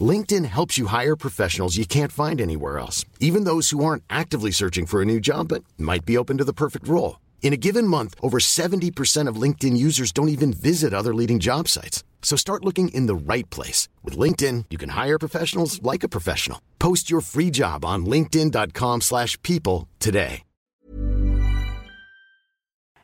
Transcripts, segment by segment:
LinkedIn helps you hire professionals you can't find anywhere else, even those who aren't actively searching for a new job but might be open to the perfect role. In a given month, over 70% of LinkedIn users don't even visit other leading job sites. So start looking in the right place. With LinkedIn, you can hire professionals like a professional. Post your free job on linkedin.com slash people today.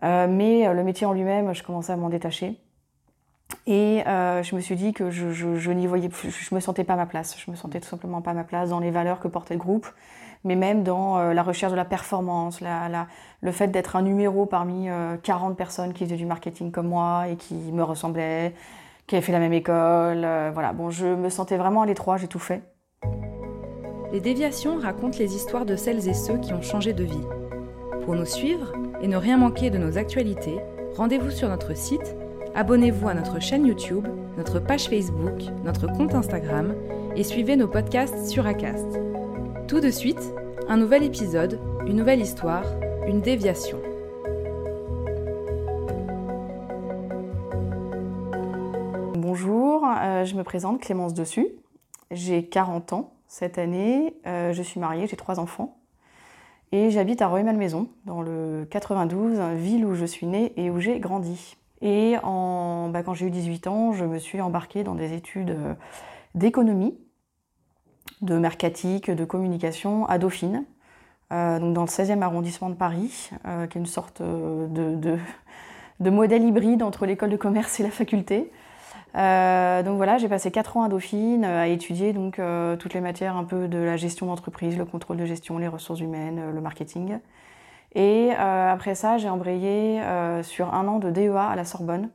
Euh, mais euh, le métier en lui-même, je commençais à m'en détacher. Et euh, je me suis dit que je, je, je n'y voyais plus, je me sentais pas ma place. Je me sentais tout simplement pas ma place dans les valeurs que portait le groupe, mais même dans euh, la recherche de la performance, le fait d'être un numéro parmi euh, 40 personnes qui faisaient du marketing comme moi et qui me ressemblaient, qui avaient fait la même école. euh, voilà, bon, je me sentais vraiment à l'étroit, j'ai tout fait. Les déviations racontent les histoires de celles et ceux qui ont changé de vie. Pour nous suivre et ne rien manquer de nos actualités, rendez-vous sur notre site, abonnez-vous à notre chaîne YouTube, notre page Facebook, notre compte Instagram et suivez nos podcasts sur Acast. Tout de suite, un nouvel épisode, une nouvelle histoire, une déviation. Bonjour, euh, je me présente Clémence Dessus. J'ai 40 ans cette année, euh, je suis mariée, j'ai trois enfants. Et j'habite à Rueil-Malmaison, dans le 92, ville où je suis née et où j'ai grandi. Et bah, quand j'ai eu 18 ans, je me suis embarquée dans des études euh, d'économie, de mercatique, de communication à Dauphine, euh, donc dans le 16e arrondissement de Paris, euh, qui est une sorte de, modèle hybride entre l'école de commerce et la faculté. Donc voilà, j'ai passé 4 ans à Dauphine à étudier donc toutes les matières un peu de la gestion d'entreprise, le contrôle de gestion, les ressources humaines, le marketing. Et euh, après ça, j'ai embrayé euh, sur un an de DEA à la Sorbonne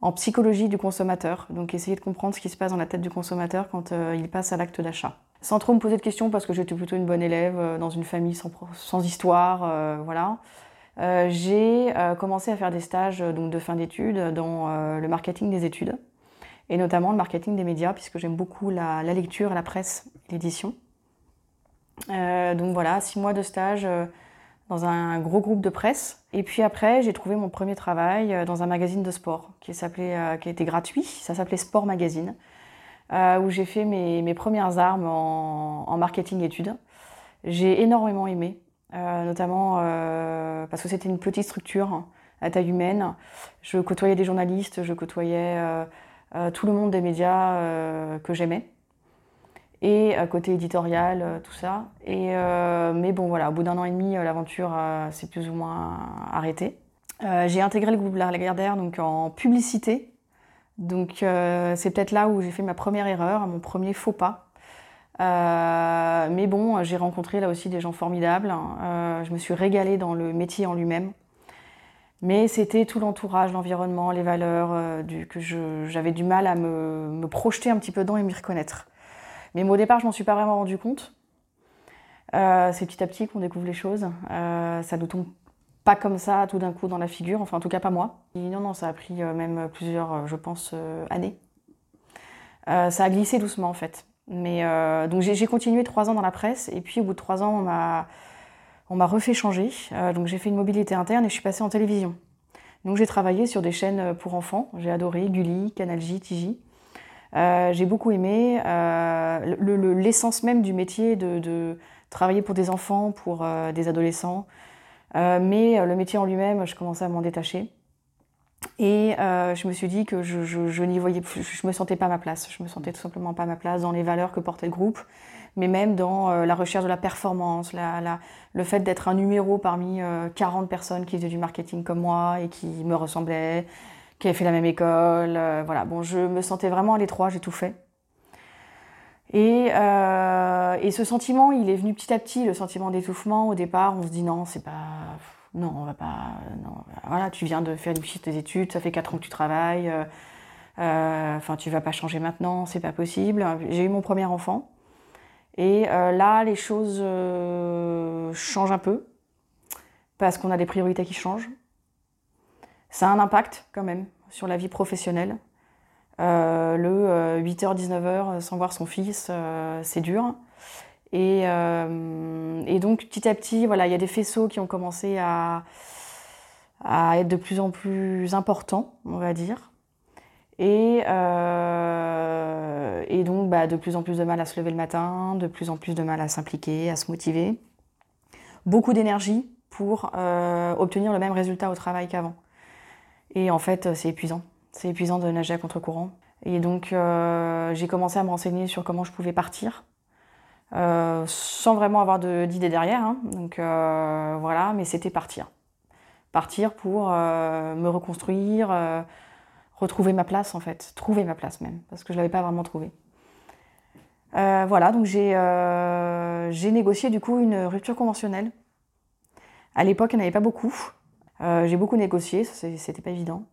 en psychologie du consommateur. Donc essayer de comprendre ce qui se passe dans la tête du consommateur quand euh, il passe à l'acte d'achat. Sans trop me poser de questions parce que j'étais plutôt une bonne élève dans une famille sans, histoire, voilà. J'ai commencé à faire des stages donc de fin d'études dans le marketing des études et notamment le marketing des médias, puisque j'aime beaucoup la, lecture, la presse, l'édition. Donc voilà, six mois de stage dans un gros groupe de presse. Et puis après, j'ai trouvé mon premier travail euh, dans un magazine de sport qui, s'appelait, euh, qui était gratuit, ça s'appelait Sport Magazine, euh, où j'ai fait mes, mes premières armes en, en marketing études. J'ai énormément aimé, notamment parce que c'était une petite structure hein, à taille humaine. Je côtoyais des journalistes, je côtoyais tout le monde des médias que j'aimais. Et euh, côté éditorial, euh, tout ça. Et, euh, mais bon, voilà, au bout d'un an et demi, l'aventure s'est plus ou moins arrêtée. J'ai intégré le groupe Lagardère donc en publicité. Donc c'est peut-être là où j'ai fait ma première erreur, mon premier faux pas. Mais bon, j'ai rencontré là aussi des gens formidables. Euh, je me suis régalée dans le métier en lui-même. Mais c'était tout l'entourage, l'environnement, les valeurs, que j'avais du mal à me, me projeter un petit peu dedans et m'y reconnaître. Mais au départ, je m'en suis pas vraiment rendu compte. Euh, c'est petit à petit qu'on découvre les choses. Euh, ça ne tombe pas comme ça tout d'un coup dans la figure, enfin en tout cas pas moi. Non, non, ça a pris euh, même plusieurs, euh, je pense, années. Ça a glissé doucement en fait. Mais donc j'ai continué trois ans dans la presse et puis au bout de trois ans, on m'a on m'a refait changer. Donc j'ai fait une mobilité interne et je suis passée en télévision. Donc j'ai travaillé sur des chaînes pour enfants. J'ai adoré Gulli, Canal J, TJ. Euh, j'ai beaucoup aimé euh, le- le- l'essence même du métier de, travailler pour des enfants, pour euh, des adolescents. Mais le métier en lui-même, je commençais à m'en détacher. Et je me suis dit que je, je, je n'y voyais plus, je me sentais pas ma place. Je me sentais tout simplement pas ma place dans les valeurs que portait le groupe, mais même dans la recherche de la performance, le fait d'être un numéro parmi euh, 40 personnes qui faisaient du marketing comme moi et qui me ressemblaient, qui avaient fait la même école. euh, voilà, bon, je me sentais vraiment à l'étroit, j'ai tout fait. Et, euh, et ce sentiment, il est venu petit à petit, le sentiment d'étouffement. Au départ, on se dit non, c'est pas. Non, on va pas. Non, voilà, tu viens de faire tes études, ça fait 4 ans que tu travailles. euh, Enfin, tu vas pas changer maintenant, c'est pas possible. J'ai eu mon premier enfant. Et là, les choses changent un peu. parce qu'on a des priorités qui changent. Ça a un impact quand même sur la vie professionnelle. Euh, le 8h, 19h sans voir son fils, c'est dur. Et, donc petit à petit, voilà, il y a des faisceaux qui ont commencé à, être de plus en plus importants, on va dire. Et, euh, donc, bah, de plus en plus de mal à se lever le matin, de plus en plus de mal à s'impliquer, à se motiver. Beaucoup d'énergie pour euh, obtenir le même résultat au travail qu'avant. Et en fait, c'est épuisant. C'est épuisant de nager à contre-courant. Et donc, euh, j'ai commencé à me renseigner sur comment je pouvais partir, sans vraiment avoir d'idée derrière. Hein. Donc voilà, mais c'était partir. Partir pour me reconstruire retrouver ma place en fait, trouver ma place même, parce que je ne l'avais pas vraiment trouvée. Euh, voilà, donc euh, j'ai négocié du coup une rupture conventionnelle. À l'époque, il n'y en avait pas beaucoup. Euh, j'ai beaucoup négocié, c'était pas évident.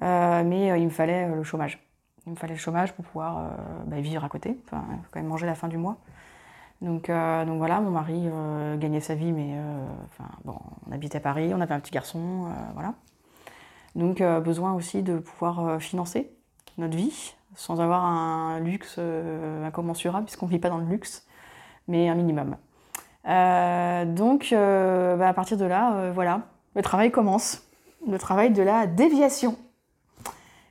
mais il me fallait le chômage. Il me fallait le chômage pour pouvoir bah, vivre à côté, quand même manger la fin du mois. Donc, voilà, mon mari gagnait sa vie, mais bon, on habitait à Paris, on avait un petit garçon, voilà. Donc euh, besoin aussi de pouvoir euh, financer notre vie sans avoir un luxe euh, incommensurable puisqu'on ne vit pas dans le luxe, mais un minimum. donc bah, à partir de là, voilà, le travail commence, le travail de la déviation.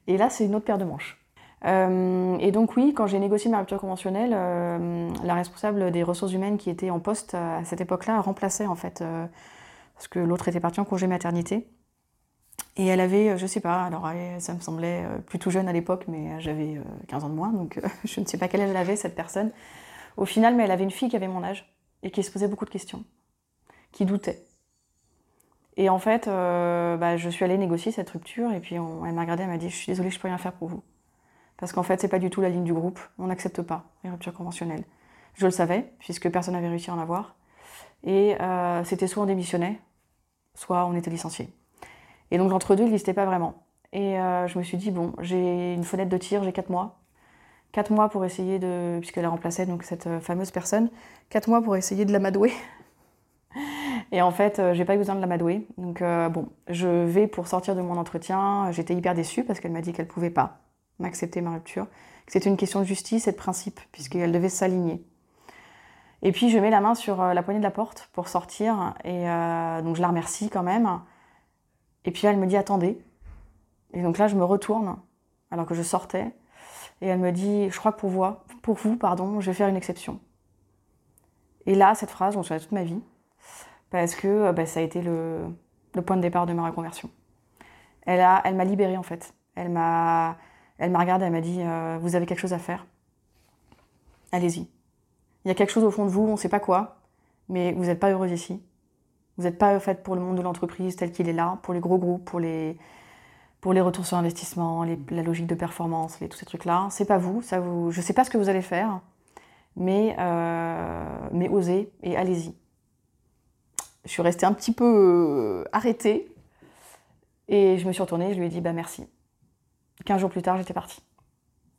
Et là, c'est une autre paire de manches. et donc oui, quand j'ai négocié ma rupture conventionnelle, la responsable des ressources humaines qui était en poste à cette époque-là remplaçait en fait, parce que l'autre était parti en congé maternité. Et elle avait, euh, je sais pas, alors ça me semblait euh, plutôt jeune à l'époque, mais j'avais 15 euh, ans de moins, donc je ne sais pas quel âge elle avait, cette personne. Au final, mais elle avait une fille qui avait mon âge et qui se posait beaucoup de questions, qui doutait. Et en fait, bah, je suis allée négocier cette rupture et puis elle m'a regardée, elle m'a dit Je suis désolée, je peux rien faire pour vous. Parce qu'en fait, c'est pas du tout la ligne du groupe, on n'accepte pas les ruptures conventionnelles. Je le savais, puisque personne n'avait réussi à en avoir. Et c'était soit on démissionnait, soit on était licencié. Et donc l'entre-deux, il n'existait pas vraiment. Et euh, je me suis dit, bon, j'ai une fenêtre de tir, j'ai 4 mois. 4 mois pour essayer de. Puisqu'elle remplaçait donc cette euh, fameuse personne. 4 mois pour essayer de l'amadouer. Et en fait, euh, j'ai pas eu besoin de l'amadouer. Donc bon, je vais pour sortir de mon entretien. J'étais hyper déçue parce qu'elle m'a dit qu'elle pouvait pas m'accepter ma rupture. C'était une question de justice et de principe, puisqu'elle devait s'aligner. Et puis je mets la main sur la poignée de la porte pour sortir. Et donc je la remercie quand même. Et puis elle me dit attendez. Et donc là, je me retourne, alors que je sortais. Et elle me dit je crois que pour vous, pardon, je vais faire une exception. Et là, cette phrase, on se toute ma vie. Parce que euh, bah, ça a été le, point de départ de ma reconversion. Elle m'a libérée en fait. Elle m'a regardée, elle m'a dit euh, Vous avez quelque chose à faire Allez-y. Il y a quelque chose au fond de vous, on ne sait pas quoi, mais vous n'êtes pas heureuse ici. Vous n'êtes pas fait pour le monde de l'entreprise tel qu'il est là, pour les gros groupes, pour les, retours sur investissement, la logique de performance, tous ces trucs-là. C'est pas vous, ça vous. Je sais pas ce que vous allez faire, mais, euh, mais osez et allez-y. Je suis restée un petit peu euh, arrêtée et je me suis retournée. Je lui ai dit bah merci. Quinze jours plus tard, j'étais partie.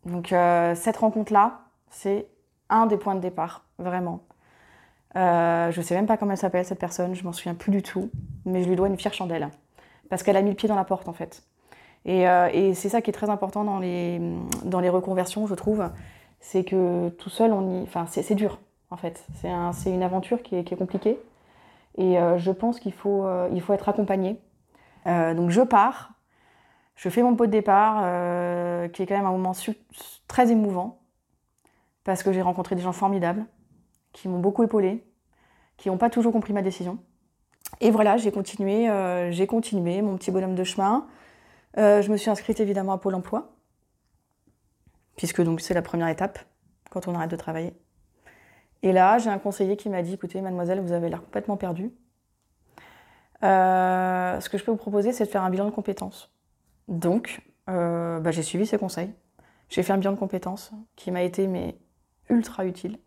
Donc euh, cette rencontre-là, c'est un des points de départ, vraiment. Euh, je ne sais même pas comment elle s'appelle cette personne, je m'en souviens plus du tout, mais je lui dois une fière chandelle. Parce qu'elle a mis le pied dans la porte en fait. Et, c'est ça qui est très important dans les, reconversions, je trouve. C'est que tout seul, enfin, c'est dur en fait. C'est un, une aventure qui est compliquée. Et euh, je pense qu'il faut, faut être accompagné. donc je pars, je fais mon pot de départ, qui est quand même un moment très émouvant, parce que j'ai rencontré des gens formidables qui m'ont beaucoup épaulé, qui n'ont pas toujours compris ma décision. Et voilà, j'ai continué, euh, continué mon petit bonhomme de chemin. Euh, je me suis inscrite évidemment à Pôle Emploi, puisque c'est la première étape quand on arrête de travailler. Et là, j'ai un conseiller qui m'a dit écoutez, mademoiselle, vous avez l'air complètement perdue. Euh, ce que je peux vous proposer, c'est de faire un bilan de compétences. Donc, bah, j'ai suivi ses conseils. J'ai fait un bilan de compétences qui m'a été mais ultra utile.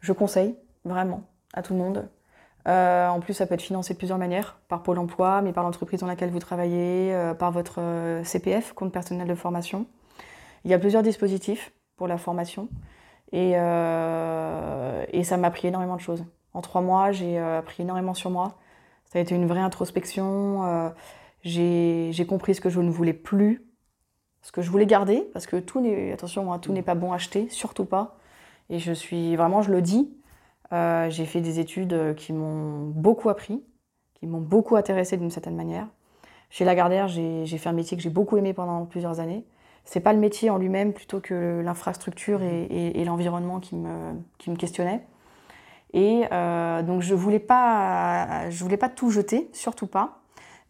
Je conseille vraiment à tout le monde. Euh, en plus, ça peut être financé de plusieurs manières, par Pôle emploi, mais par l'entreprise dans laquelle vous travaillez, euh, par votre euh, CPF, compte personnel de formation. Il y a plusieurs dispositifs pour la formation et, et ça m'a appris énormément de choses. En trois mois, j'ai appris énormément sur moi, Ça a été une vraie introspection. Euh, j'ai compris ce que je ne voulais plus, ce que je voulais garder, parce que tout n'est, attention, hein, tout n'est pas bon à acheter, surtout pas. Et je suis vraiment, je le dis, euh, j'ai fait des études qui m'ont beaucoup appris, qui m'ont beaucoup intéressé d'une certaine manière. Chez Lagardère, j'ai fait un métier que j'ai beaucoup aimé pendant plusieurs années. C'est pas le métier en lui-même plutôt que l'infrastructure et, l'environnement qui me, qui me questionnait. Et euh, donc je voulais pas, je voulais pas tout jeter, surtout pas.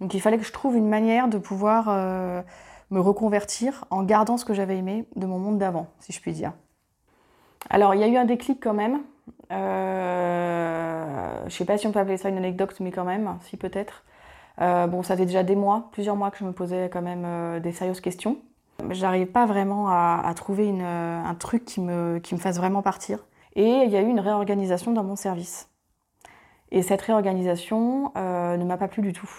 Donc il fallait que je trouve une manière de pouvoir euh, me reconvertir en gardant ce que j'avais aimé de mon monde d'avant, si je puis dire. Alors il y a eu un déclic quand même. Euh, je sais pas si on peut appeler ça une anecdote, mais quand même, si peut-être. Euh, bon, ça fait déjà des mois, plusieurs mois que je me posais quand même des sérieuses questions. J'arrivais pas vraiment à, trouver un truc qui me, qui me fasse vraiment partir. Et il y a eu une réorganisation dans mon service. Et cette réorganisation ne m'a pas plu du tout.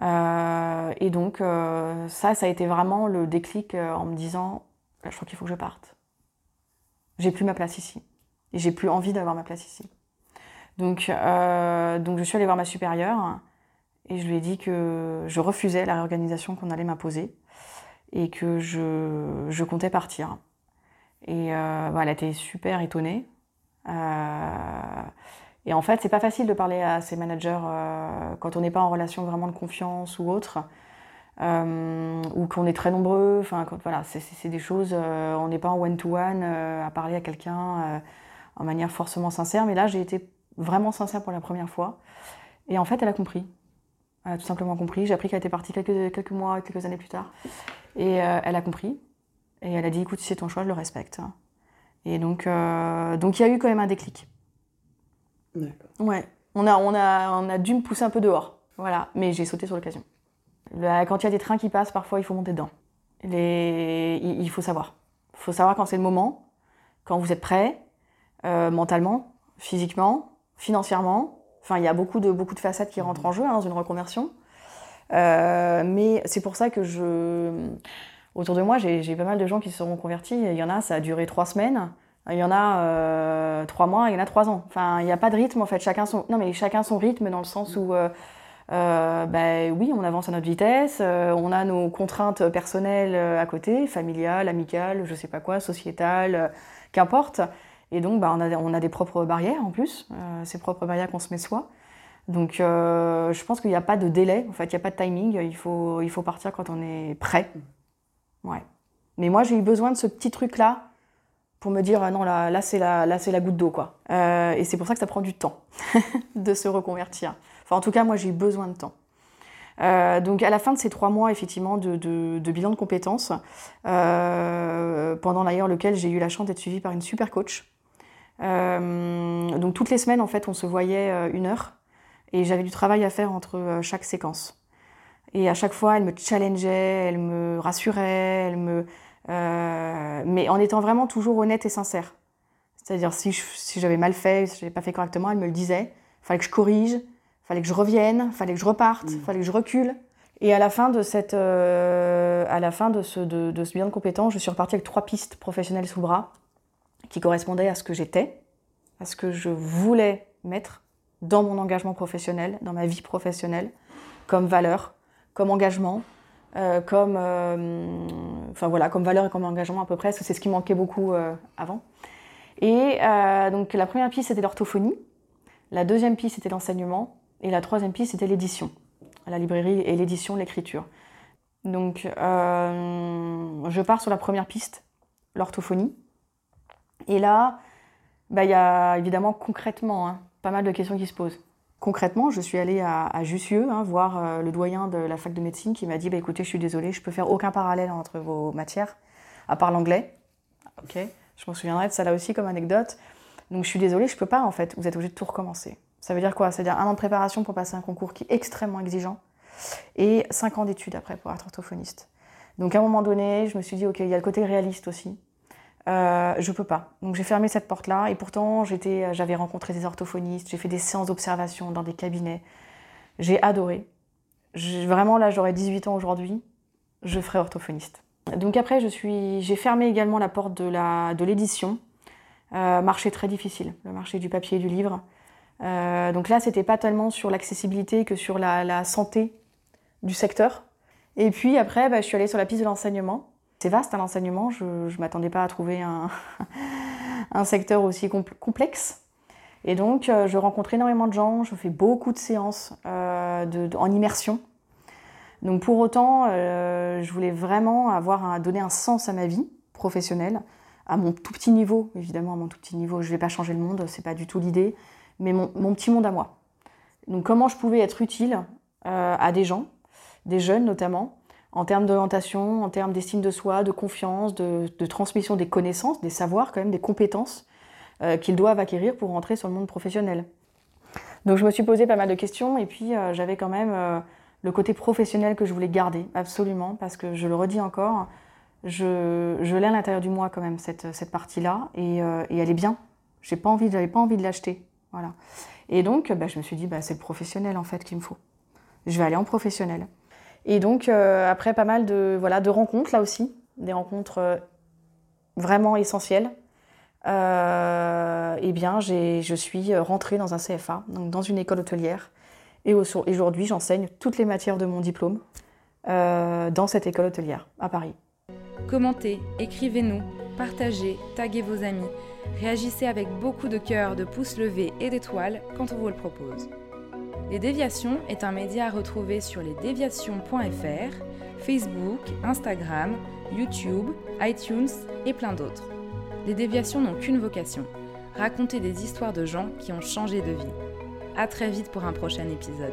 et donc, ça, ça a été vraiment le déclic en me disant, je crois qu'il faut que je parte. J'ai plus ma place ici. Et j'ai plus envie d'avoir ma place ici. Donc, euh, donc je suis allée voir ma supérieure et je lui ai dit que je refusais la réorganisation qu'on allait m'imposer et que je, je, comptais partir. Et euh, bah, elle super étonnée. Euh, et en fait, c'est pas facile de parler à ses managers quand on n'est pas en relation vraiment de confiance ou autre. ou qu'on est très nombreux. Enfin, voilà, c'est des choses. on n'est pas en one-to-one à parler à quelqu'un en manière forcément sincère. Mais là, j'ai été vraiment sincère pour la première fois. Et en fait, elle a compris. Elle a tout simplement compris. J'ai appris qu'elle était partie quelques, quelques mois, quelques années plus tard. Et euh, elle a compris. Et elle a dit, écoute, c'est ton choix, je le respecte. Et donc, euh, donc il y a eu quand même un déclic. D'accord. Ouais. On a, on, a, on a dû me pousser un peu dehors. Voilà. Mais j'ai sauté sur l'occasion. Quand il y a des trains qui passent, parfois, il faut monter dedans. Les... Il faut savoir. Il faut savoir quand c'est le moment, quand vous êtes prêt, euh, mentalement, physiquement, financièrement. Enfin, il y a beaucoup de, beaucoup de facettes qui rentrent en jeu hein, dans une reconversion. Euh, mais c'est pour ça que je. Autour de moi, j'ai pas mal de gens qui se sont reconvertis. Il y en a, ça a duré trois semaines. Il y en a euh, trois mois, il y en a trois ans. Enfin, il n'y a pas de rythme en fait. Chacun son, non mais chacun son rythme dans le sens où, euh, ben oui, on avance à notre vitesse. on a nos contraintes personnelles à côté, familiales, amicales, je sais pas quoi, sociétales, qu'importe. Et donc, bah, on, a, on, a, des propres barrières en plus, ces propres barrières qu'on se met soi. Donc, euh, je pense qu'il n'y a pas de délai, en fait, il n'y a pas de timing. Il faut, il faut partir quand on est prêt. Ouais. Mais moi, j'ai eu besoin de ce petit truc-là pour me dire, non, là, là c'est la, là, la goutte d'eau, quoi. Euh, et c'est pour ça que ça prend du temps de se reconvertir. Enfin, en tout cas, moi, j'ai eu besoin de temps. donc à la fin de ces trois mois effectivement de, de, bilan de compétences, pendant d'ailleurs lequel j'ai eu la chance d'être suivie par une super coach euh, donc toutes les semaines, en fait, on se voyait euh, une heure et j'avais du travail à faire entre euh, chaque séquence. Et à chaque fois, elle me challengeait, elle me rassurait, elle me, mais en étant vraiment toujours honnête et sincère. C'est-à-dire si, si j'avais mal fait, si je n'avais pas fait correctement, elle me le disait. Il fallait que je corrige, il fallait que je revienne, il fallait que je reparte, il mm. fallait que je recule. Et à la fin de cette, à la fin de ce, de, de ce bilan de compétences, je suis repartie avec trois pistes professionnelles sous le bras qui correspondait à ce que j'étais, à ce que je voulais mettre dans mon engagement professionnel, dans ma vie professionnelle, comme valeur, comme engagement, euh, comme, euh, enfin voilà, comme valeur et comme engagement à peu près, parce que c'est ce qui manquait beaucoup euh, avant. Et donc la première piste c'était l'orthophonie, la deuxième piste c'était l'enseignement, et la troisième piste c'était l'édition, la librairie et l'édition, l'écriture. Donc je pars sur la première piste, l'orthophonie. Et là, bah, il y a évidemment concrètement hein, pas mal de questions qui se posent. Concrètement, je suis allée à, Jussieu hein, voir euh, le doyen de la fac de médecine qui m'a dit bah, écoutez, je suis désolée, je peux faire aucun parallèle entre vos matières, à part l'anglais. Ok, je m'en souviendrai de ça là aussi comme anecdote. Donc je suis désolée, je peux pas en fait, vous êtes obligé de tout recommencer. Ça veut dire quoi? Ça veut dire un an de préparation pour passer un concours qui est extrêmement exigeant et cinq ans d'études après pour être orthophoniste. Donc à un moment donné, je me suis dit ok, il y a le côté réaliste aussi. Euh, je peux pas. Donc j'ai fermé cette porte-là et pourtant j'étais, j'avais rencontré des orthophonistes, j'ai fait des séances d'observation dans des cabinets. J'ai adoré. vraiment là j'aurais 18 ans aujourd'hui, je ferai orthophoniste. Donc après je suis, j'ai fermé également la porte de l'édition. Euh, marché très difficile, le marché du papier et du livre. donc là, c'était pas tellement sur l'accessibilité que sur la, santé du secteur. Et puis après, bah, je suis allée sur la piste de l'enseignement. C'est vaste, hein, l'enseignement. Je ne m'attendais pas à trouver un, secteur aussi complexe. Et donc, je rencontre énormément de gens, je fais beaucoup de séances en immersion. Donc pour autant, euh, je voulais vraiment avoir donner un sens à ma vie professionnelle, à mon tout petit niveau, évidemment à mon tout petit niveau. Je ne vais pas changer le monde, c'est pas du tout l'idée, mais mon, petit monde à moi. Donc comment je pouvais être utile euh, à des gens, des jeunes notamment, en termes d'orientation, en termes d'estime de soi, de confiance, de, transmission des connaissances, des savoirs quand même, des compétences euh, qu'ils doivent acquérir pour rentrer sur le monde professionnel. Donc je me suis posé pas mal de questions et puis j'avais quand même le côté professionnel que je voulais garder, absolument, parce que je le redis encore, je, l'ai à l'intérieur du moi quand même, cette, cette partie-là, et, euh, elle est bien. J'ai pas j'avais pas envie de l'acheter. Voilà. Et donc, bah, je me suis dit, bah, c'est le professionnel en fait qu'il me faut. Je vais aller en professionnel. Et donc, euh, après pas mal de, voilà, de rencontres là aussi, des rencontres euh, vraiment essentielles, eh bien, je suis rentrée dans un CFA, donc dans une école hôtelière, et aujourd'hui, j'enseigne toutes les matières de mon diplôme euh, dans cette école hôtelière à Paris. Commentez, écrivez-nous, partagez, taguez vos amis, réagissez avec beaucoup de cœur, de pouces levés et d'étoiles quand on vous le propose. Les Déviations est un média à retrouver sur lesdéviations.fr, Facebook, Instagram, YouTube, iTunes et plein d'autres. Les Déviations n'ont qu'une vocation, raconter des histoires de gens qui ont changé de vie. À très vite pour un prochain épisode.